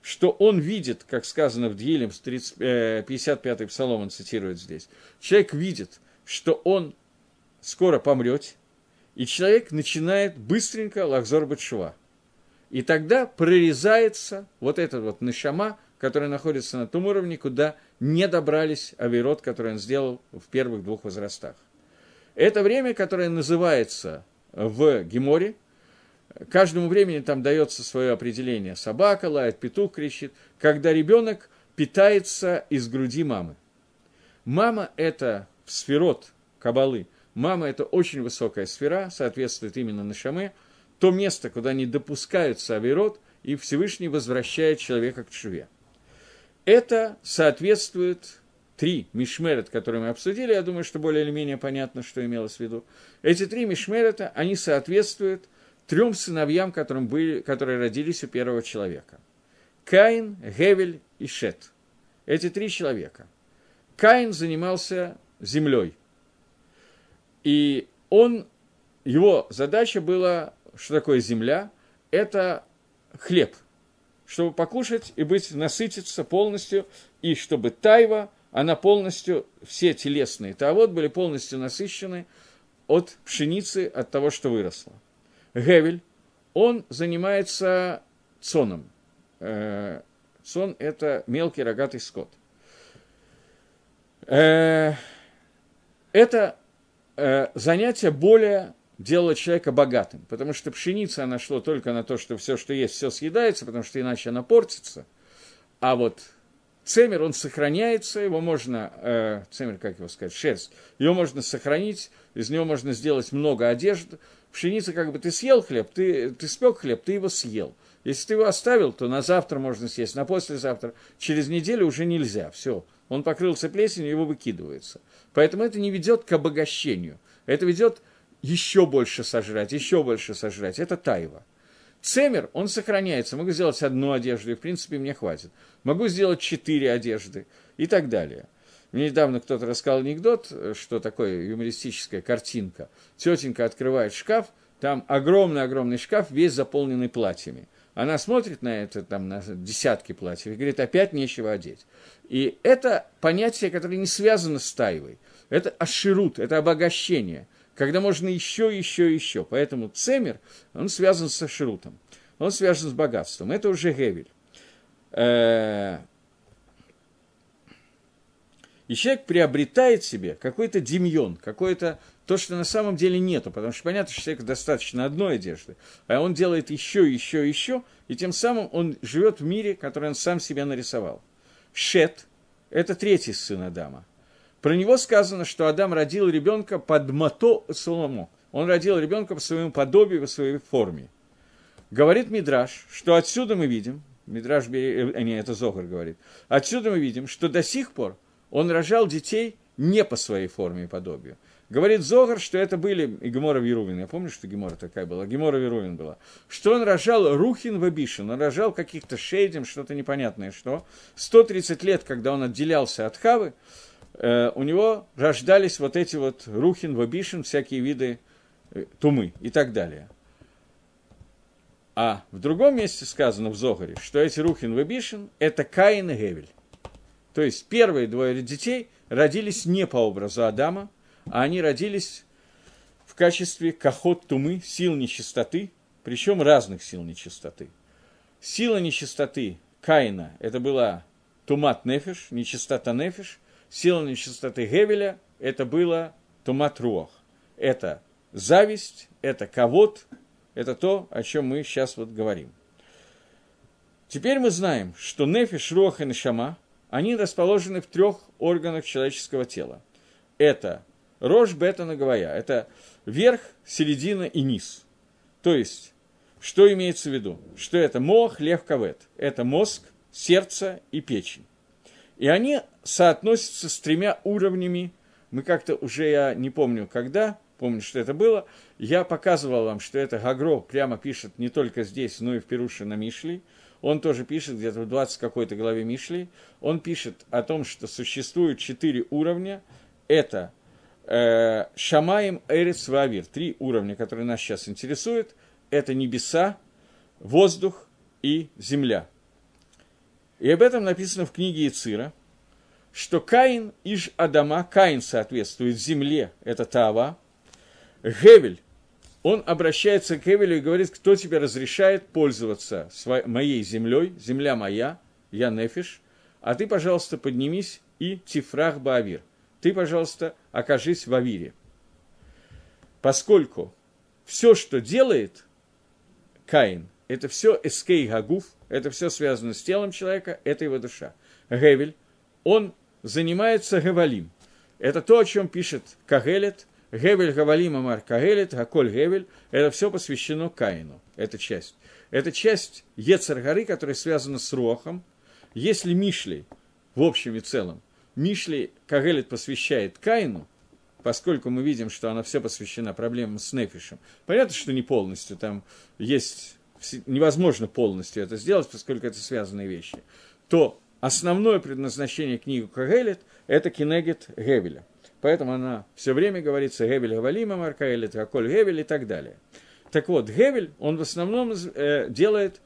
что он видит, как сказано в Дьелем, 55-й псалом он цитирует здесь, человек видит, что он скоро помрете, и человек начинает быстренько лахзор бачува. И тогда прорезается вот этот вот нашама, который находится на том уровне, куда не добрались авирот, который он сделал в первых двух возрастах. Это время, которое называется в Геморе, каждому времени там дается свое определение. Собака лает, петух кричит, когда ребенок питается из груди мамы. Мама – это сферот кабалы – Мама – это очень высокая сфера, соответствует именно Нашаме, то место, куда не допускаются авирот, и Всевышний возвращает человека к чуве. Это соответствует три мишмерет, которые мы обсудили, я думаю, что более или менее понятно, что имелось в виду. Эти три мишмерета, они соответствуют трем сыновьям, которым были, которые родились у первого человека. Каин, Гевель и Шет. Эти три человека. Каин занимался землей – и он, его задача была, что такое земля, это хлеб, чтобы покушать и быть, насытиться полностью, и чтобы тайва, она полностью, все телесные тавод были полностью насыщены от пшеницы, от того, что выросло. Гевель, он занимается цоном. Э, цон – это мелкий рогатый скот. Э, это э, занятие более делало человека богатым, потому что пшеница, она шла только на то, что все, что есть, все съедается, потому что иначе она портится, а вот цемер, он сохраняется, его можно, э, цемер, как его сказать, шерсть, его можно сохранить, из него можно сделать много одежды, пшеница, как бы ты съел хлеб, ты, ты спек хлеб, ты его съел. Если ты его оставил, то на завтра можно съесть, на послезавтра, через неделю уже нельзя, все, он покрылся плесенью, его выкидывается. Поэтому это не ведет к обогащению. Это ведет еще больше сожрать, еще больше сожрать. Это тайва. Цемер, он сохраняется. Могу сделать одну одежду, и, в принципе, мне хватит. Могу сделать четыре одежды и так далее. Мне недавно кто-то рассказал анекдот, что такое юмористическая картинка. Тетенька открывает шкаф, там огромный-огромный шкаф, весь заполненный платьями. Она смотрит на это, там, на десятки платьев, и говорит, опять нечего одеть. И это понятие, которое не связано с тайвой. Это аширут, это обогащение – когда можно еще, еще, еще. Поэтому цемер, он связан с шрутом, он связан с богатством. Это уже Гевель. Э, и человек приобретает себе какой-то демьон, какое-то то, что на самом деле нету, потому что понятно, что человеку достаточно одной одежды, а он делает еще, еще, еще, и тем самым он живет в мире, который он сам себе нарисовал. Шет – это третий сын Адама – про него сказано, что Адам родил ребенка под мото Соломо. Он родил ребенка по своему подобию, по своей форме. Говорит Мидраш, что отсюда мы видим, Мидраш, э, не, это Зогар говорит, отсюда мы видим, что до сих пор он рожал детей не по своей форме и подобию. Говорит Зогар, что это были и Гемора Верувин. Я помню, что Гемора такая была. Гемора Верувин была. Что он рожал Рухин Вабишин. Он рожал каких-то шейдем, что-то непонятное что. 130 лет, когда он отделялся от Хавы, Э, у него рождались вот эти вот рухин, вабишин, всякие виды э, тумы и так далее. А в другом месте сказано в Зогаре, что эти рухин, вабишин – это Каин и Гевель. То есть первые двое детей родились не по образу Адама, а они родились в качестве кахот тумы, сил нечистоты, причем разных сил нечистоты. Сила нечистоты Каина – это была тумат нефиш, нечистота нефиш, сила нечистоты Гевеля – это было тумат руах. Это зависть, это ковод, это то, о чем мы сейчас вот говорим. Теперь мы знаем, что нефиш, руах и нешама, они расположены в трех органах человеческого тела. Это рожь, бета, наговая. Это верх, середина и низ. То есть, что имеется в виду? Что это мох, лев, кавет. Это мозг, сердце и печень. И они соотносятся с тремя уровнями. Мы как-то уже, я не помню когда, помню, что это было, я показывал вам, что это Гагро прямо пишет не только здесь, но и в Перуше на Мишли. Он тоже пишет где-то в 20 какой-то главе Мишли. Он пишет о том, что существует четыре уровня. Это э, Шамаем, Эрец, Вавир. Три уровня, которые нас сейчас интересуют. Это небеса, воздух и земля. И об этом написано в книге Ицира, что Каин иж Адама, Каин соответствует земле, это Тава, Гевель, он обращается к Гевелю и говорит, кто тебе разрешает пользоваться моей землей, земля моя, я Нефиш, а ты, пожалуйста, поднимись и Тифрах Баавир. Ты, пожалуйста, окажись в Авире. Поскольку все, что делает Каин, это все эскей гагуф, это все связано с телом человека, это его душа. Гевель, он занимается гевалим. Это то, о чем пишет Кагелет, Гевель Гавалим Амар Кагелет, Гаколь Гевель, это все посвящено Каину, эта часть. Это часть Ецаргары, которая связана с Рохом. Если Мишли, в общем и целом, Мишли Кагелет посвящает Каину, поскольку мы видим, что она все посвящена проблемам с Нефишем. Понятно, что не полностью, там есть невозможно полностью это сделать, поскольку это связанные вещи, то основное предназначение книги Кагелет – это кинегет Гевеля. Поэтому она все время говорится Гевель Гавалима Маркаэлет, Аколь Гевель и так далее. Так вот, Гевель, он в основном э, делает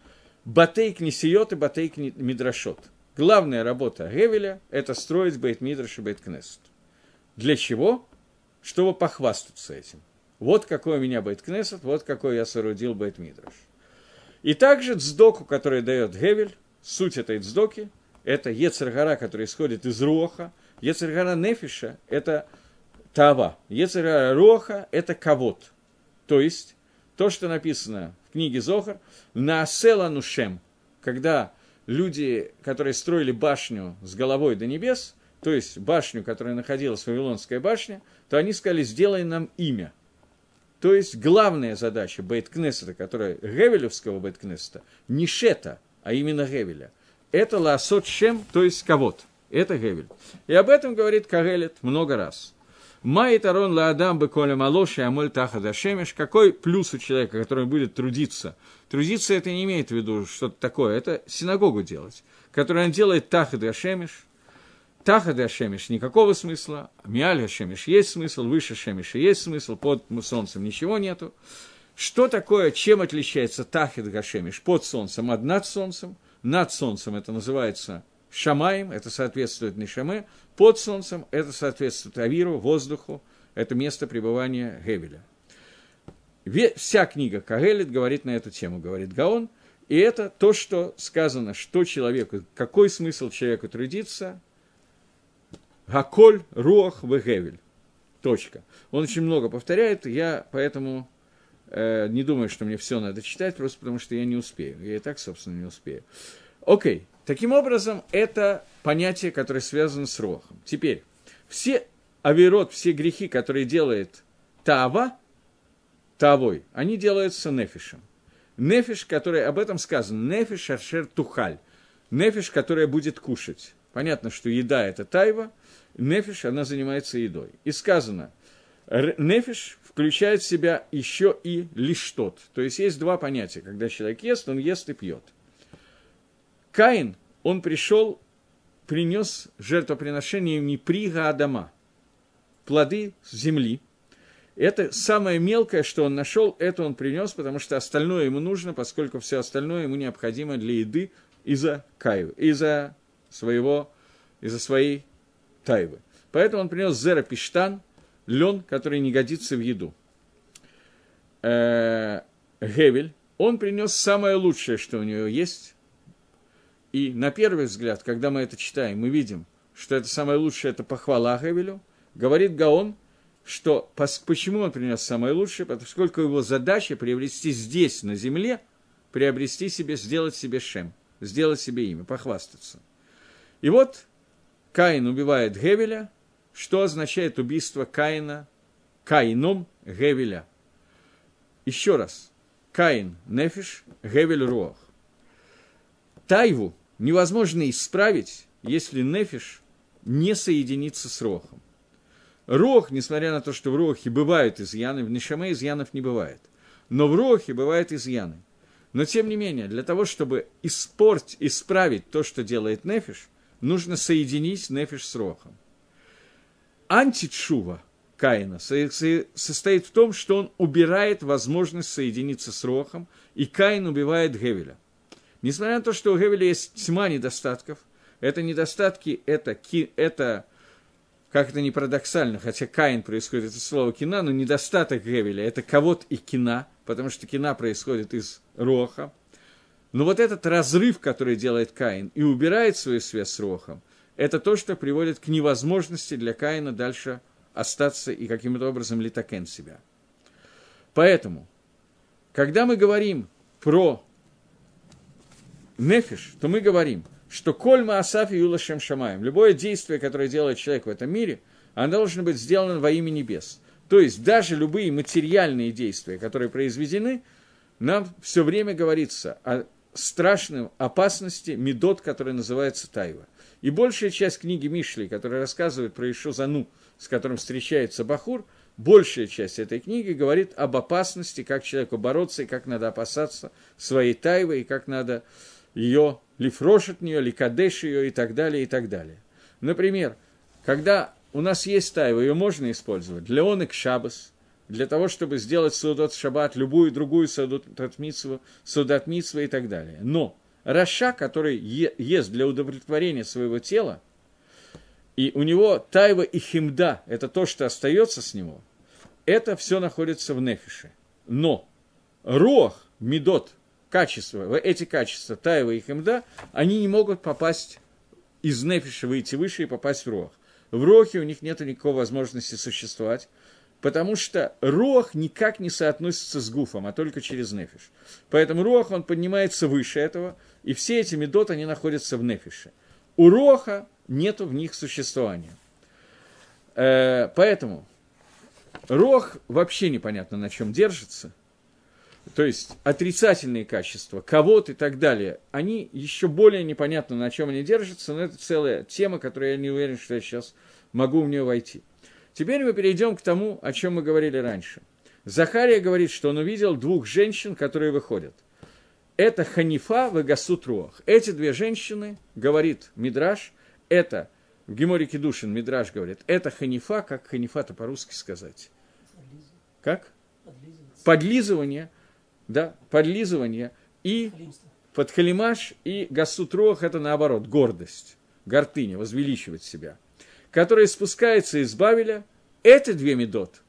батейк несиот и батейк мидрашот. Главная работа Гевеля – это строить бейт мидраш и бейт кнест. Для чего? Чтобы похвастаться этим. Вот какой у меня бейт кнесет, вот какой я соорудил бейт мидраш. И также цдоку, который дает Гевель, суть этой цдоки, это Ецергара, который исходит из Руоха. Ецергара Нефиша – это Тава. Ецергара Руоха – это Кавод. То есть, то, что написано в книге Зохар, Наасела Нушем, когда люди, которые строили башню с головой до небес, то есть башню, которая находилась в Вавилонская башня, то они сказали, сделай нам имя – то есть главная задача Бейткнессета, которая Гевелевского Бейткнессета, не Шета, а именно Гевеля, это ласот шем, то есть кого-то. Это Гевель. И об этом говорит Кагелет много раз. Май тарон ла адам бы коля малоши амоль тахада шемеш. Какой плюс у человека, который будет трудиться? Трудиться это не имеет в виду что-то такое, это синагогу делать, которую он делает тахада шемеш. Тахада шемеш никакого смысла, миаль шемеш есть смысл, выше шемеша есть смысл, под солнцем ничего нету. Что такое, чем отличается Тахид Гашемиш под солнцем от над солнцем? Над солнцем это называется Шамаем, это соответствует Нишаме, под солнцем это соответствует Авиру, воздуху, это место пребывания Гевеля. Вся книга Кагелит говорит на эту тему, говорит Гаон, и это то, что сказано, что человеку, какой смысл человеку трудиться, Гаколь, Руах, Вегевель. Точка. Он очень много повторяет, я поэтому э, не думаю, что мне все надо читать, просто потому что я не успею. Я и так, собственно, не успею. Окей. Таким образом, это понятие, которое связано с Рохом. Теперь, все авирот, все грехи, которые делает Тава, Тавой, они делаются нефишем. Нефиш, который, об этом сказано, нефиш аршер тухаль. Нефиш, которая будет кушать. Понятно, что еда – это тайва, нефиш, она занимается едой. И сказано, нефиш включает в себя еще и лишь тот. То есть есть два понятия. Когда человек ест, он ест и пьет. Каин, он пришел, принес жертвоприношение не прига Адама, плоды с земли. Это самое мелкое, что он нашел, это он принес, потому что остальное ему нужно, поскольку все остальное ему необходимо для еды из-за каевы, из-за своего, из-за своей тайвы. Поэтому он принес зера пиштан, лен, который не годится в еду. Э, Гевель, он принес самое лучшее, что у него есть, и на первый взгляд, когда мы это читаем, мы видим, что это самое лучшее, это похвала Гевелю. Говорит Гаон, что почему он принес самое лучшее, поскольку его задача приобрести здесь, на земле, приобрести себе, сделать себе шем, сделать себе имя, похвастаться. И вот Каин убивает Гевеля, что означает убийство Каина, Каином Гевеля. Еще раз, Каин – Нефиш, Гевель – Руах. Тайву невозможно исправить, если нефиш не соединится с рохом. Рох, несмотря на то, что в рохе бывают изъяны, в нишаме изъянов не бывает. Но в рохе бывают изъяны. Но тем не менее, для того, чтобы испортить, исправить то, что делает нефиш, нужно соединить нефиш с рохом. Античува Каина состоит в том, что он убирает возможность соединиться с рохом, и Каин убивает Гевеля. Несмотря на то, что у Гевеля есть тьма недостатков, это недостатки, это, это как это не парадоксально, хотя Каин происходит из слова кина, но недостаток Гевеля – это кого-то и кина, потому что кина происходит из роха. Но вот этот разрыв, который делает Каин и убирает свою связь с рохом, это то, что приводит к невозможности для Каина дальше остаться и каким-то образом литакен себя. Поэтому, когда мы говорим про нефиш, то мы говорим, что кольма асаф и юлашем шамаем, любое действие, которое делает человек в этом мире, оно должно быть сделано во имя небес. То есть даже любые материальные действия, которые произведены, нам все время говорится о страшной опасности медот, который называется Тайва. И большая часть книги Мишли, которая рассказывает про Ишузану, с которым встречается Бахур, большая часть этой книги говорит об опасности, как человеку бороться, и как надо опасаться своей Тайвы, и как надо ее, лифрош от нее, ликадеш ее и так далее, и так далее. Например, когда у нас есть тайва, ее можно использовать для онек шабас, для того, чтобы сделать судот шаббат, любую другую судот митсву, судот митсву и так далее. Но Раша, который ест для удовлетворения своего тела, и у него тайва и химда, это то, что остается с него, это все находится в нефише. Но рох, медот, качества, эти качества, Таева и Хемда, они не могут попасть из Нефиша, выйти выше и попасть в Рох. В Рохе у них нет никакой возможности существовать, потому что Рох никак не соотносится с Гуфом, а только через Нефиш. Поэтому Рох, он поднимается выше этого, и все эти медот, они находятся в Нефише. У Роха нет в них существования. Э, поэтому Рох вообще непонятно на чем держится – то есть отрицательные качества, кого-то и так далее, они еще более непонятно, на чем они держатся, но это целая тема, которую я не уверен, что я сейчас могу в нее войти. Теперь мы перейдем к тому, о чем мы говорили раньше. Захария говорит, что он увидел двух женщин, которые выходят. Это Ханифа в Гасут Руах. Эти две женщины, говорит Мидраш, это, в Геморе Кедушин Мидраш говорит, это Ханифа, как Ханифа-то по-русски сказать? Как? Подлизывание да, подлизывание и подхалимаш и гасутрох – это наоборот, гордость, гордыня, возвеличивать себя, которая спускается из Бавеля, эти две медот,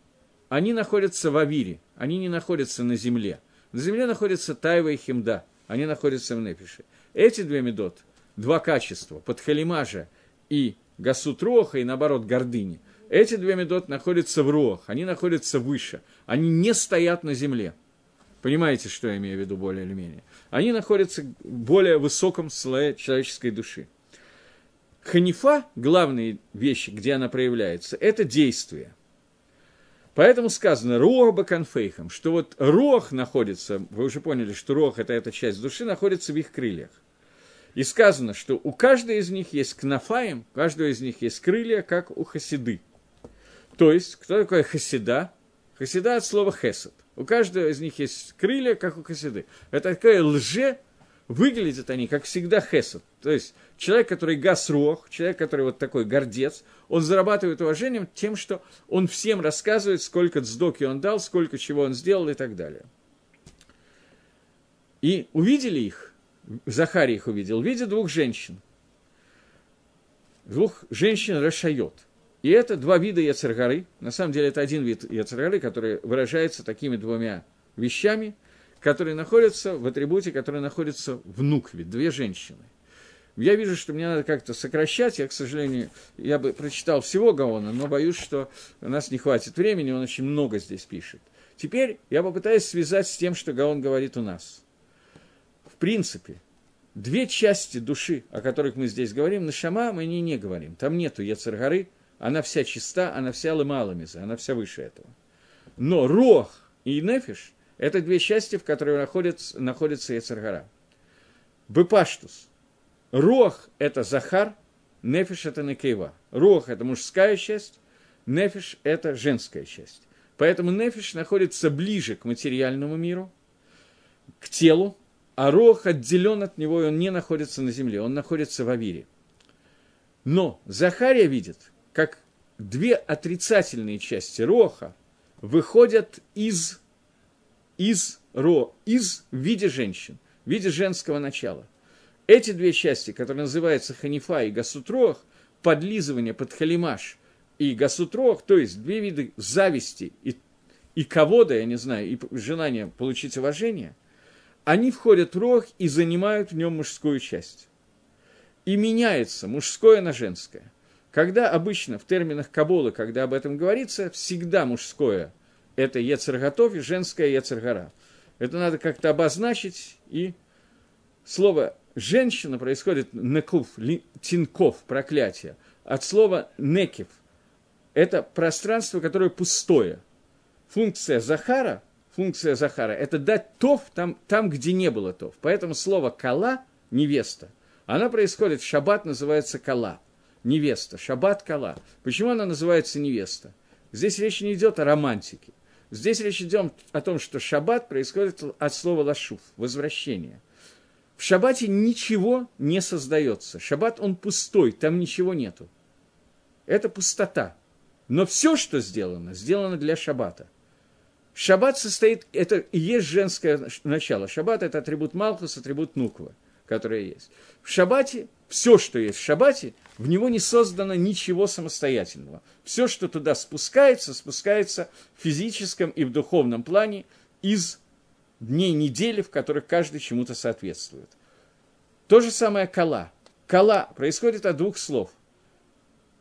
они находятся в Авире, они не находятся на земле. На земле находятся Тайва и Химда, они находятся в Непише. Эти две медот, два качества, подхалимажа и гасутроха, и наоборот, гордыни, эти две медот находятся в Рох, они находятся выше, они не стоят на земле – Понимаете, что я имею в виду более или менее? Они находятся в более высоком слое человеческой души. Ханифа, главные вещи, где она проявляется, это действие. Поэтому сказано «руах баканфейхам», что вот руах находится, вы уже поняли, что руах – это эта часть души, находится в их крыльях. И сказано, что у каждой из них есть кнафаем, у каждого из них есть крылья, как у хасиды. То есть, кто такой хасида? חסידה от слова חסד. У каждого из них есть крылья, как у хасиды. Это такая лже, выглядят они, как всегда, חסד. То есть человек, который גס רוח, человек, который вот такой гордец, он зарабатывает уважением тем, что он всем рассказывает, сколько цдоки он дал, сколько чего он сделал и так далее. И увидели их, Захария их увидел, видя двух женщин. Двух женщин רשעיות. И это два вида яцергары. На самом деле это один вид яцергары, который выражается такими двумя вещами, которые находятся в атрибуте, которые находятся в нукве, две женщины. Я вижу, что мне надо как-то сокращать. Я, к сожалению, я бы прочитал всего Гаона, но боюсь, что у нас не хватит времени, он очень много здесь пишет. Теперь я попытаюсь связать с тем, что Гаон говорит у нас. В принципе, две части души, о которых мы здесь говорим, на Шама мы не, не говорим. Там нету Яцергары, она вся чиста, она вся лымаламиза, она вся выше этого. Но рох и нефиш – это две части, в которых находится, находится Ецаргара. Бепаштус. Рох – это Захар, нефиш – это Некейва. Рох – это мужская часть, нефиш – это женская часть. Поэтому нефиш находится ближе к материальному миру, к телу, а рох отделен от него, и он не находится на земле, он находится в Авире. Но Захария видит – как две отрицательные части роха выходят из, из, ро, из в виде женщин, в виде женского начала. Эти две части, которые называются ханифа и гасутрох, подлизывание под халимаш и гасутрох, то есть две виды зависти и, и кого-то, я не знаю, и желания получить уважение, они входят в рог и занимают в нем мужскую часть. И меняется мужское на женское. Когда обычно в терминах Кабулы, когда об этом говорится, всегда мужское – это Ецерготов и женское Ецергара. Это надо как-то обозначить, и слово «женщина» происходит «некув», «тинков», «проклятие», от слова «некив». Это пространство, которое пустое. Функция Захара, функция Захара – это дать тов там, там, где не было тов. Поэтому слово «кала» – невеста. Она происходит в шаббат, называется «кала» невеста, шаббат кала. Почему она называется невеста? Здесь речь не идет о романтике. Здесь речь идет о том, что шаббат происходит от слова лашуф, возвращение. В шаббате ничего не создается. Шаббат, он пустой, там ничего нету. Это пустота. Но все, что сделано, сделано для шаббата. Шаббат состоит, это и есть женское начало. Шаббат – это атрибут Малхус, атрибут Нуква, который есть. В шаббате все, что есть в шаббате, в него не создано ничего самостоятельного. Все, что туда спускается, спускается в физическом и в духовном плане из дней недели, в которых каждый чему-то соответствует. То же самое кала. Кала происходит от двух слов.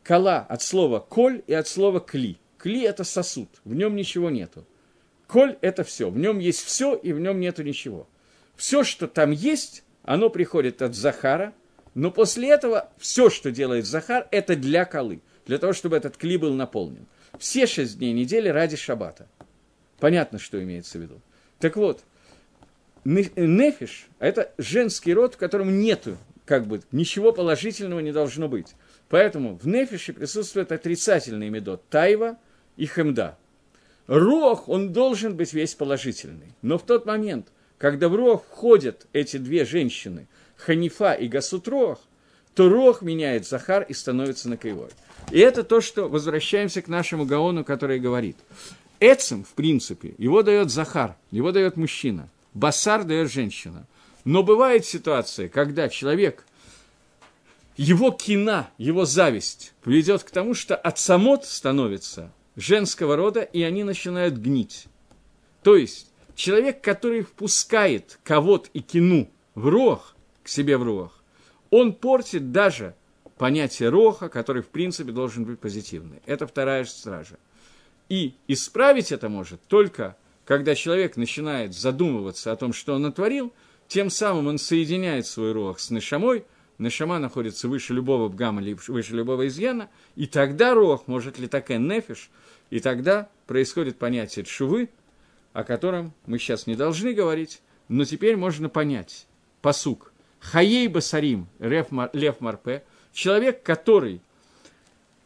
Кала от слова коль и от слова кли. Кли – это сосуд, в нем ничего нету. Коль – это все, в нем есть все и в нем нету ничего. Все, что там есть, оно приходит от Захара – но после этого все, что делает Захар, это для колы, для того, чтобы этот кли был наполнен. Все шесть дней недели ради шаббата. Понятно, что имеется в виду. Так вот, нефиш – это женский род, в котором нету, как бы, ничего положительного не должно быть. Поэтому в нефише присутствует отрицательный медот – тайва и хемда. Рох, он должен быть весь положительный. Но в тот момент, когда в рох входят эти две женщины, Ханифа и Гасут Рох, то Рох меняет Захар и становится на кривой. И это то, что возвращаемся к нашему Гаону, который говорит. Эцем, в принципе, его дает Захар, его дает мужчина. Басар дает женщина. Но бывает ситуация, когда человек, его кина, его зависть приведет к тому, что отсамот становится женского рода, и они начинают гнить. То есть, человек, который впускает кого-то и кину в рог, к себе в рог, он портит даже понятие роха, который, в принципе, должен быть позитивный. Это вторая стража. И исправить это может только, когда человек начинает задумываться о том, что он натворил, тем самым он соединяет свой рох с Нешамой, Нешама находится выше любого бгама, выше любого изъяна, и тогда рох может ли такая нефиш, и тогда происходит понятие шувы, о котором мы сейчас не должны говорить, но теперь можно понять. Посук. Хаей Басарим, Лев Марпе, человек, который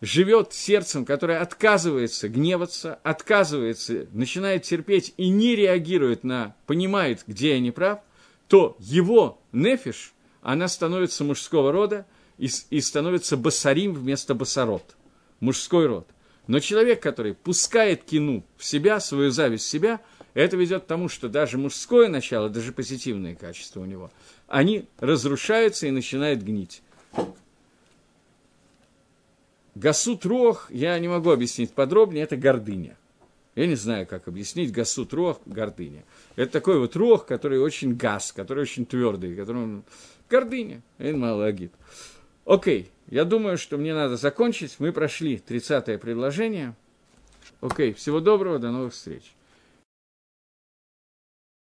живет сердцем, которое отказывается гневаться, отказывается, начинает терпеть и не реагирует на, понимает, где я не прав, то его нефиш, она становится мужского рода и, и становится басарим вместо басарот, мужской род. Но человек, который пускает кину в себя, свою зависть в себя, это ведет к тому, что даже мужское начало, даже позитивные качества у него, они разрушаются и начинают гнить. Гасут рох, я не могу объяснить подробнее, это гордыня. Я не знаю, как объяснить гасут рох, гордыня. Это такой вот рох, который очень газ, который очень твердый, который гордыня. Это мало агит. Окей, я думаю, что мне надо закончить. Мы прошли 30-е предложение. Окей, всего доброго, до новых встреч.